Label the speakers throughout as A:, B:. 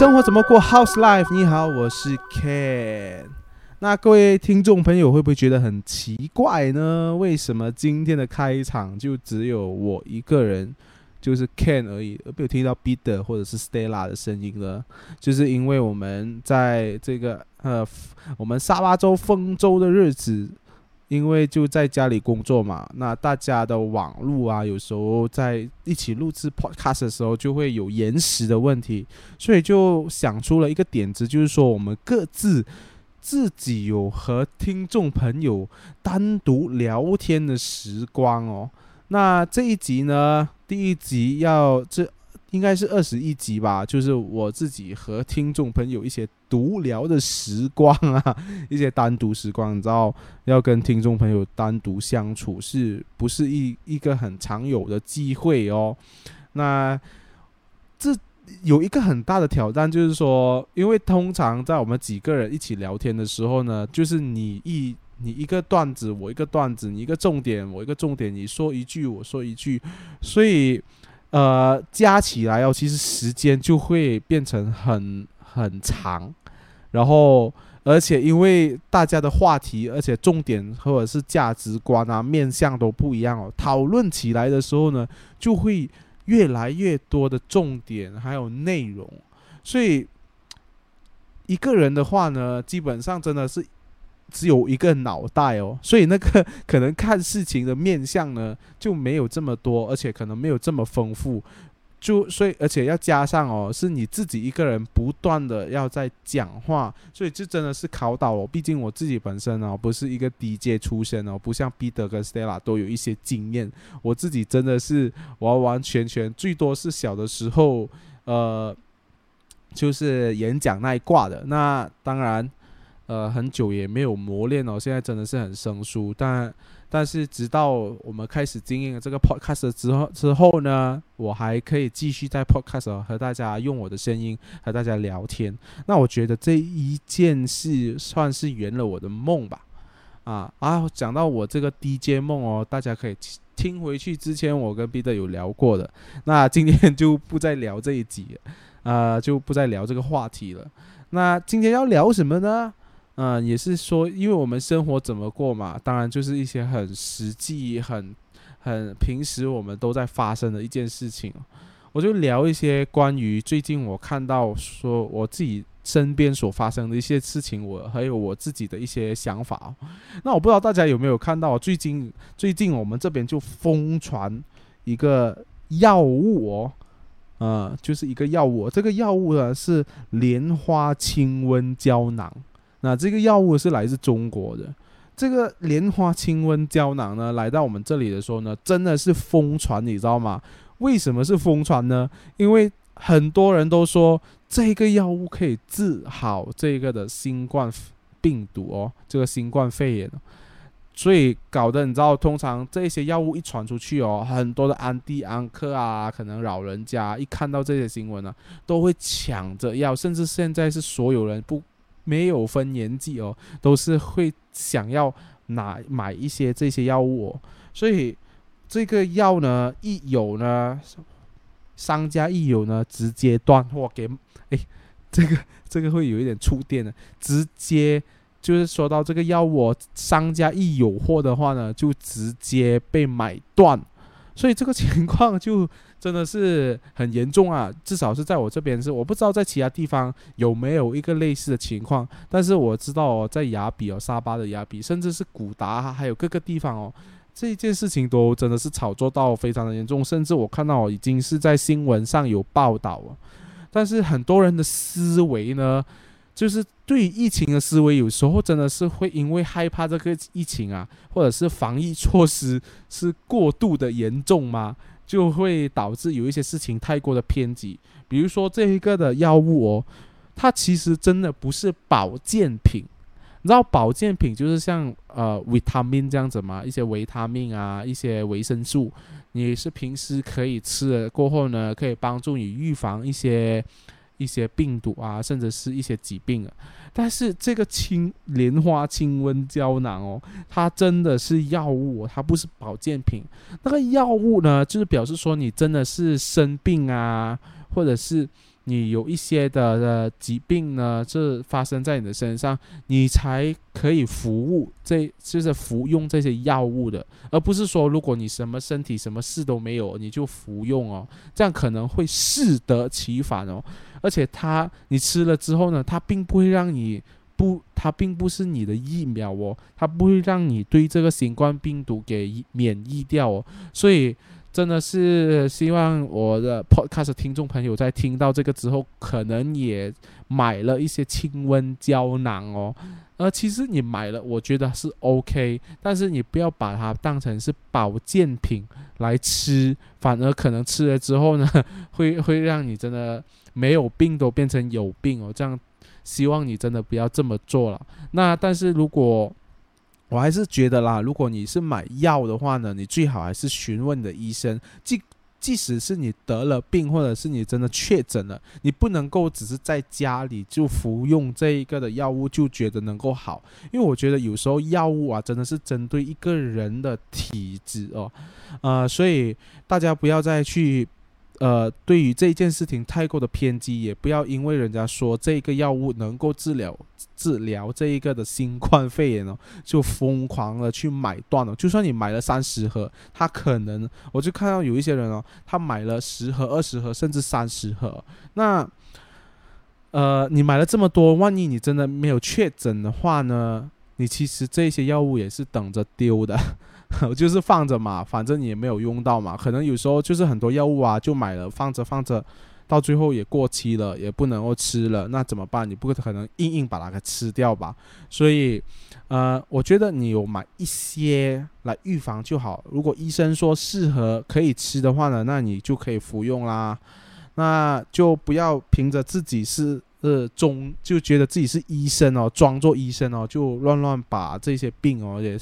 A: 生活怎么过？House Life，你好，我是 Ken。那各位听众朋友会不会觉得很奇怪呢？为什么今天的开场就只有我一个人，就是 Ken 而已，而没有听到 Peter 或者是 Stella 的声音呢？就是因为我们在这个呃，我们沙巴州丰州的日子。因为就在家里工作嘛，那大家的网络啊，有时候在一起录制 podcast 的时候就会有延时的问题，所以就想出了一个点子，就是说我们各自自己有和听众朋友单独聊天的时光哦。那这一集呢，第一集要这。应该是二十一集吧，就是我自己和听众朋友一些独聊的时光啊，一些单独时光，你知道，要跟听众朋友单独相处，是不是一一个很常有的机会哦？那这有一个很大的挑战，就是说，因为通常在我们几个人一起聊天的时候呢，就是你一你一个段子，我一个段子，你一个重点，我一个重点，你说一句，我说一句，所以。呃，加起来哦，其实时间就会变成很很长，然后而且因为大家的话题，而且重点或者是价值观啊、面向都不一样哦，讨论起来的时候呢，就会越来越多的重点还有内容，所以一个人的话呢，基本上真的是。只有一个脑袋哦，所以那个 可能看事情的面相呢就没有这么多，而且可能没有这么丰富。就所以，而且要加上哦，是你自己一个人不断的要在讲话，所以这真的是考倒我。毕竟我自己本身哦不是一个 DJ 出身哦，不像彼得跟 Stella 都有一些经验。我自己真的是完完全全最多是小的时候呃，就是演讲那一挂的。那当然。呃，很久也没有磨练哦，现在真的是很生疏。但但是，直到我们开始经营这个 podcast 之后之后呢，我还可以继续在 podcast 和大家用我的声音和大家聊天。那我觉得这一件事算是圆了我的梦吧。啊啊，讲到我这个 DJ 梦哦，大家可以听回去之前我跟 B 的有聊过的。那今天 就不再聊这一集，呃，就不再聊这个话题了。那今天要聊什么呢？嗯，也是说，因为我们生活怎么过嘛，当然就是一些很实际、很很平时我们都在发生的一件事情。我就聊一些关于最近我看到说我自己身边所发生的一些事情，我还有我自己的一些想法。那我不知道大家有没有看到，最近最近我们这边就疯传一个药物哦，呃，就是一个药物，这个药物呢是莲花清瘟胶囊。那这个药物是来自中国的，这个莲花清瘟胶囊呢，来到我们这里的时候呢，真的是疯传，你知道吗？为什么是疯传呢？因为很多人都说这个药物可以治好这个的新冠病毒哦，这个新冠肺炎，所以搞得你知道，通常这些药物一传出去哦，很多的安迪安克啊，可能老人家一看到这些新闻呢，都会抢着要，甚至现在是所有人不。没有分年纪哦，都是会想要拿买一些这些药物。哦，所以这个药呢，一有呢，商家一有呢，直接断货给，哎，这个这个会有一点触电的，直接就是说到这个药物，哦商家一有货的话呢，就直接被买断，所以这个情况就。真的是很严重啊！至少是在我这边是，我不知道在其他地方有没有一个类似的情况。但是我知道哦，在雅比哦，沙巴的雅比，甚至是古达，还有各个地方哦，这一件事情都真的是炒作到非常的严重。甚至我看到已经是在新闻上有报道了。但是很多人的思维呢，就是对于疫情的思维，有时候真的是会因为害怕这个疫情啊，或者是防疫措施是过度的严重吗？就会导致有一些事情太过的偏激，比如说这一个的药物哦，它其实真的不是保健品。你知道保健品就是像呃维他命这样子嘛，一些维他命啊，一些维生素，你是平时可以吃了过后呢，可以帮助你预防一些一些病毒啊，甚至是一些疾病啊。但是这个清莲花清瘟胶囊哦，它真的是药物，它不是保健品。那个药物呢，就是表示说你真的是生病啊，或者是你有一些的的疾病呢，这发生在你的身上，你才可以服务，这就是服用这些药物的，而不是说如果你什么身体什么事都没有，你就服用哦，这样可能会适得其反哦。而且它你吃了之后呢，它并不会让你不，它并不是你的疫苗哦，它不会让你对这个新冠病毒给免疫掉哦，所以。真的是希望我的 podcast 听众朋友在听到这个之后，可能也买了一些清瘟胶囊哦。呃，其实你买了，我觉得是 OK，但是你不要把它当成是保健品来吃，反而可能吃了之后呢，会会让你真的没有病都变成有病哦。这样，希望你真的不要这么做了。那但是如果我还是觉得啦，如果你是买药的话呢，你最好还是询问你的医生。即即使是你得了病，或者是你真的确诊了，你不能够只是在家里就服用这一个的药物就觉得能够好，因为我觉得有时候药物啊真的是针对一个人的体质哦，呃，所以大家不要再去。呃，对于这件事情太过的偏激，也不要因为人家说这个药物能够治疗治疗这一个的新冠肺炎哦，就疯狂的去买断了。就算你买了三十盒，他可能我就看到有一些人哦，他买了十盒、二十盒，甚至三十盒。那呃，你买了这么多，万一你真的没有确诊的话呢？你其实这些药物也是等着丢的。就是放着嘛，反正你也没有用到嘛。可能有时候就是很多药物啊，就买了放着放着，到最后也过期了，也不能够吃了，那怎么办？你不可能硬硬把它给吃掉吧？所以，呃，我觉得你有买一些来预防就好。如果医生说适合可以吃的话呢，那你就可以服用啦。那就不要凭着自己是。呃，中就觉得自己是医生哦，装作医生哦，就乱乱把这些病哦，也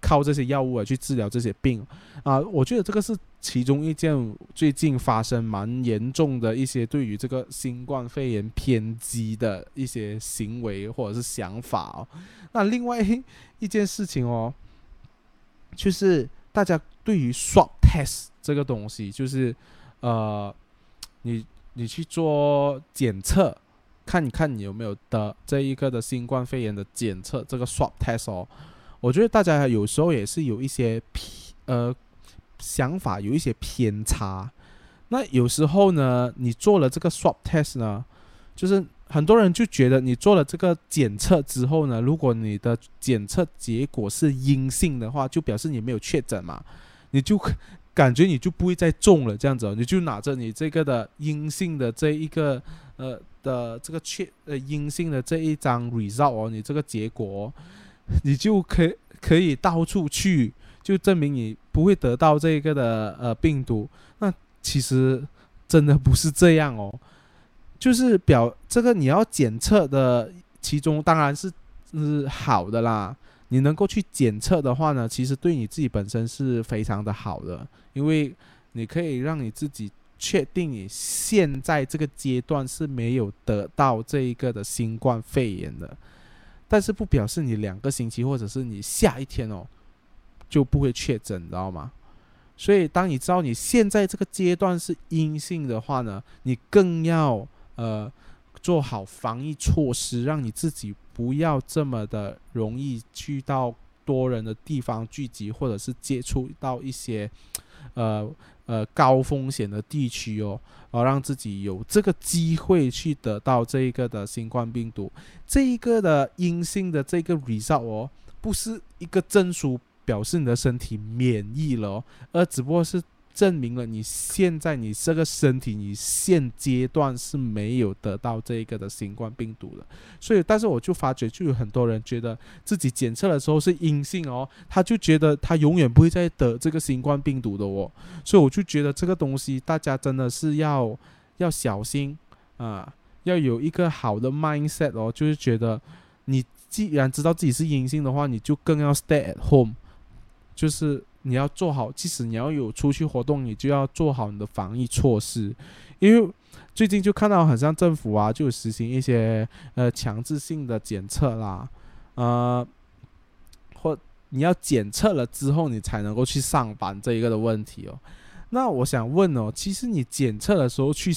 A: 靠这些药物啊去治疗这些病啊。我觉得这个是其中一件最近发生蛮严重的一些对于这个新冠肺炎偏激的一些行为或者是想法哦。那另外一件事情哦，就是大家对于 swab test 这个东西，就是呃，你你去做检测。看一看你有没有得这一个的新冠肺炎的检测，这个 swab test 哦，我觉得大家有时候也是有一些偏呃想法，有一些偏差。那有时候呢，你做了这个 swab test 呢，就是很多人就觉得你做了这个检测之后呢，如果你的检测结果是阴性的话，就表示你没有确诊嘛，你就感觉你就不会再中了这样子，你就拿着你这个的阴性的这一个呃。的这个确呃阴性的这一张 result 哦，你这个结果，你就可可以到处去，就证明你不会得到这个的呃病毒。那其实真的不是这样哦，就是表这个你要检测的其中当然是是好的啦。你能够去检测的话呢，其实对你自己本身是非常的好的，因为你可以让你自己。确定你现在这个阶段是没有得到这一个的新冠肺炎的，但是不表示你两个星期或者是你下一天哦就不会确诊，知道吗？所以当你知道你现在这个阶段是阴性的话呢，你更要呃做好防疫措施，让你自己不要这么的容易去到多人的地方聚集，或者是接触到一些呃。呃，高风险的地区哦，啊让自己有这个机会去得到这一个的新冠病毒，这一个的阴性的这个 result 哦，不是一个证书，表示你的身体免疫了哦，而只不过是。证明了你现在你这个身体，你现阶段是没有得到这个的新冠病毒的，所以，但是我就发觉，就有很多人觉得自己检测的时候是阴性哦，他就觉得他永远不会再得这个新冠病毒的哦，所以我就觉得这个东西大家真的是要要小心啊，要有一个好的 mindset 哦，就是觉得你既然知道自己是阴性的话，你就更要 stay at home，就是。你要做好，即使你要有出去活动，你就要做好你的防疫措施。因为最近就看到，很像政府啊，就实行一些呃强制性的检测啦，呃，或你要检测了之后，你才能够去上班这一个的问题哦。那我想问哦，其实你检测的时候去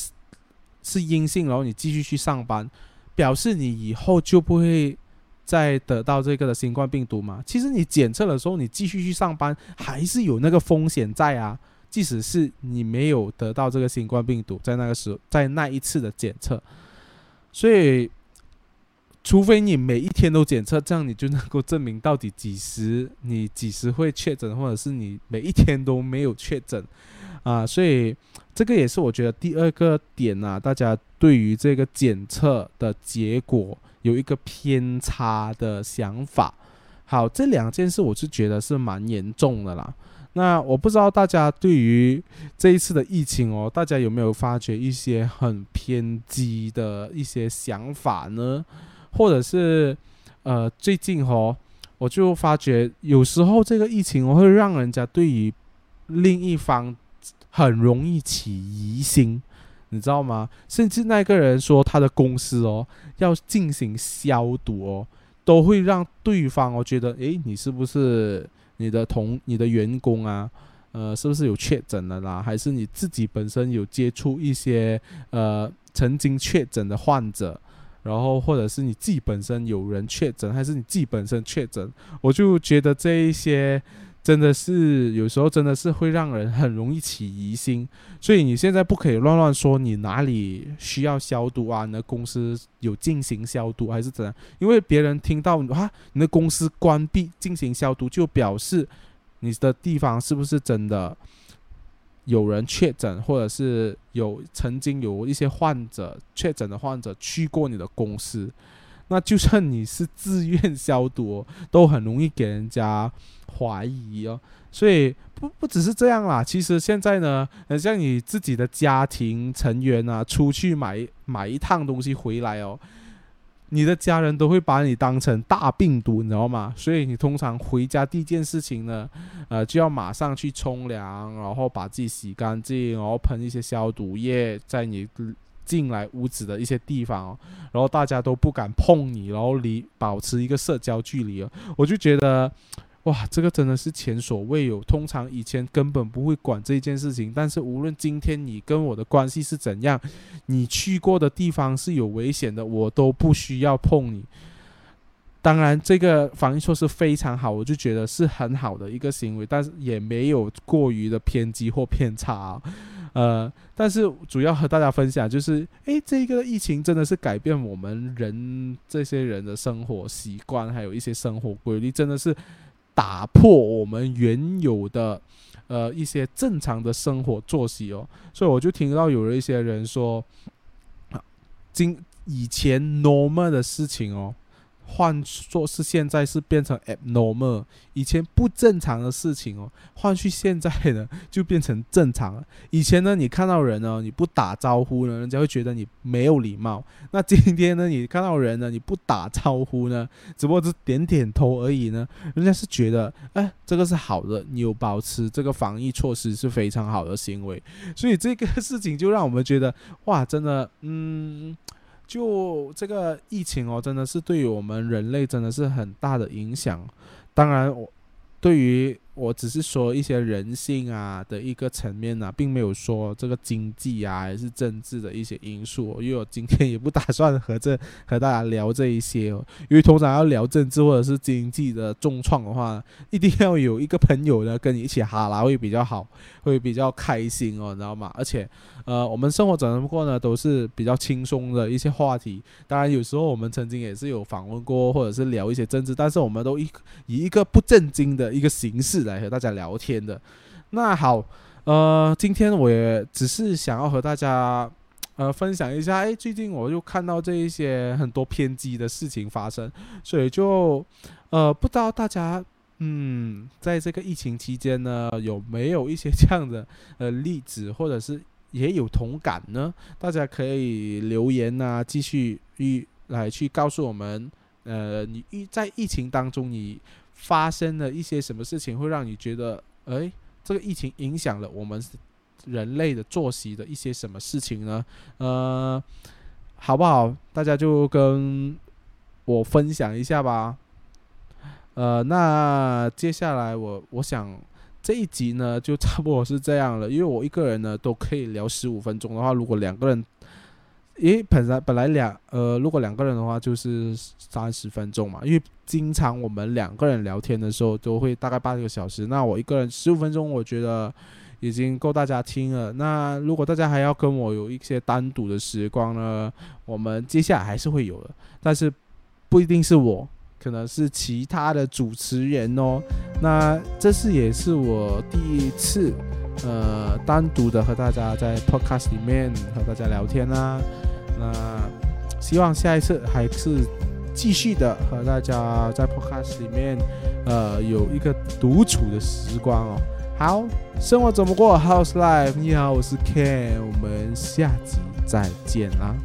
A: 是阴性，然后你继续去上班，表示你以后就不会再得到这个的新冠病毒嘛？其实你检测的时候，你继续去上班，还是有那个风险在啊。即使是你没有得到这个新冠病毒，在那个时候，在那一次的检测，所以。除非你每一天都检测，这样你就能够证明到底几时你几时会确诊，或者是你每一天都没有确诊啊。所以这个也是我觉得第二个点啊，大家对于这个检测的结果有一个偏差的想法。好，这两件事我是觉得是蛮严重的啦。那我不知道大家对于这一次的疫情哦，大家有没有发觉一些很偏激的一些想法呢？或者是，呃，最近哦，我就发觉有时候这个疫情会让人家对于另一方很容易起疑心，你知道吗？甚至那个人说他的公司哦要进行消毒哦，都会让对方哦觉得，诶，你是不是你的同你的员工啊？呃，是不是有确诊了啦？还是你自己本身有接触一些呃曾经确诊的患者？然后，或者是你自己本身有人确诊，还是你自己本身确诊，我就觉得这一些真的是有时候真的是会让人很容易起疑心。所以你现在不可以乱乱说你哪里需要消毒啊，你的公司有进行消毒还是怎样？因为别人听到啊，你的公司关闭进行消毒，就表示你的地方是不是真的？有人确诊，或者是有曾经有一些患者确诊的患者去过你的公司，那就算你是自愿消毒，都很容易给人家怀疑哦。所以不不只是这样啦，其实现在呢，像你自己的家庭成员啊，出去买买一趟东西回来哦。你的家人都会把你当成大病毒，你知道吗？所以你通常回家第一件事情呢，呃，就要马上去冲凉，然后把自己洗干净，然后喷一些消毒液在你进来屋子的一些地方哦，然后大家都不敢碰你，然后离保持一个社交距离哦。我就觉得。哇，这个真的是前所未有。通常以前根本不会管这件事情，但是无论今天你跟我的关系是怎样，你去过的地方是有危险的，我都不需要碰你。当然，这个防疫措施非常好，我就觉得是很好的一个行为，但是也没有过于的偏激或偏差。呃，但是主要和大家分享就是，诶，这个疫情真的是改变我们人这些人的生活习惯，还有一些生活规律，真的是。打破我们原有的，呃，一些正常的生活作息哦，所以我就听到有了一些人说，今以前 normal 的事情哦。换做是现在是变成 abnormal，以前不正常的事情哦，换去现在呢就变成正常了。以前呢，你看到人呢，你不打招呼呢，人家会觉得你没有礼貌。那今天呢，你看到人呢，你不打招呼呢，只不过是点点头而已呢，人家是觉得，哎，这个是好的，你有保持这个防疫措施是非常好的行为。所以这个事情就让我们觉得，哇，真的，嗯。就这个疫情哦，真的是对于我们人类真的是很大的影响。当然，我对于。我只是说一些人性啊的一个层面呢，并没有说这个经济啊还是政治的一些因素。因为我今天也不打算和这和大家聊这一些哦，因为通常要聊政治或者是经济的重创的话，一定要有一个朋友呢跟你一起哈拉会比较好，会比较开心哦，你知道吗？而且，呃，我们生活整不过呢都是比较轻松的一些话题。当然，有时候我们曾经也是有访问过或者是聊一些政治，但是我们都以以一个不正经的一个形式。来和大家聊天的，那好，呃，今天我也只是想要和大家，呃，分享一下，哎，最近我就看到这一些很多偏激的事情发生，所以就，呃，不知道大家，嗯，在这个疫情期间呢，有没有一些这样的 呃例子，或者是也有同感呢？大家可以留言啊，继续预来去告诉我们，呃，你疫在疫情当中你。发生了一些什么事情，会让你觉得，哎，这个疫情影响了我们人类的作息的一些什么事情呢？呃，好不好？大家就跟我分享一下吧。呃，那接下来我我想这一集呢，就差不多是这样了，因为我一个人呢都可以聊十五分钟的话，如果两个人因为本来本来两呃，如果两个人的话就是三十分钟嘛，因为经常我们两个人聊天的时候都会大概半个小时，那我一个人十五分钟，我觉得已经够大家听了。那如果大家还要跟我有一些单独的时光呢，我们接下来还是会有的，但是不一定是我。可能是其他的主持人哦，那这是也是我第一次，呃，单独的和大家在 podcast 里面和大家聊天啦。那希望下一次还是继续的和大家在 podcast 里面，呃，有一个独处的时光哦。好，生活怎么过？House life，你好，我是 Ken，我们下集再见啦。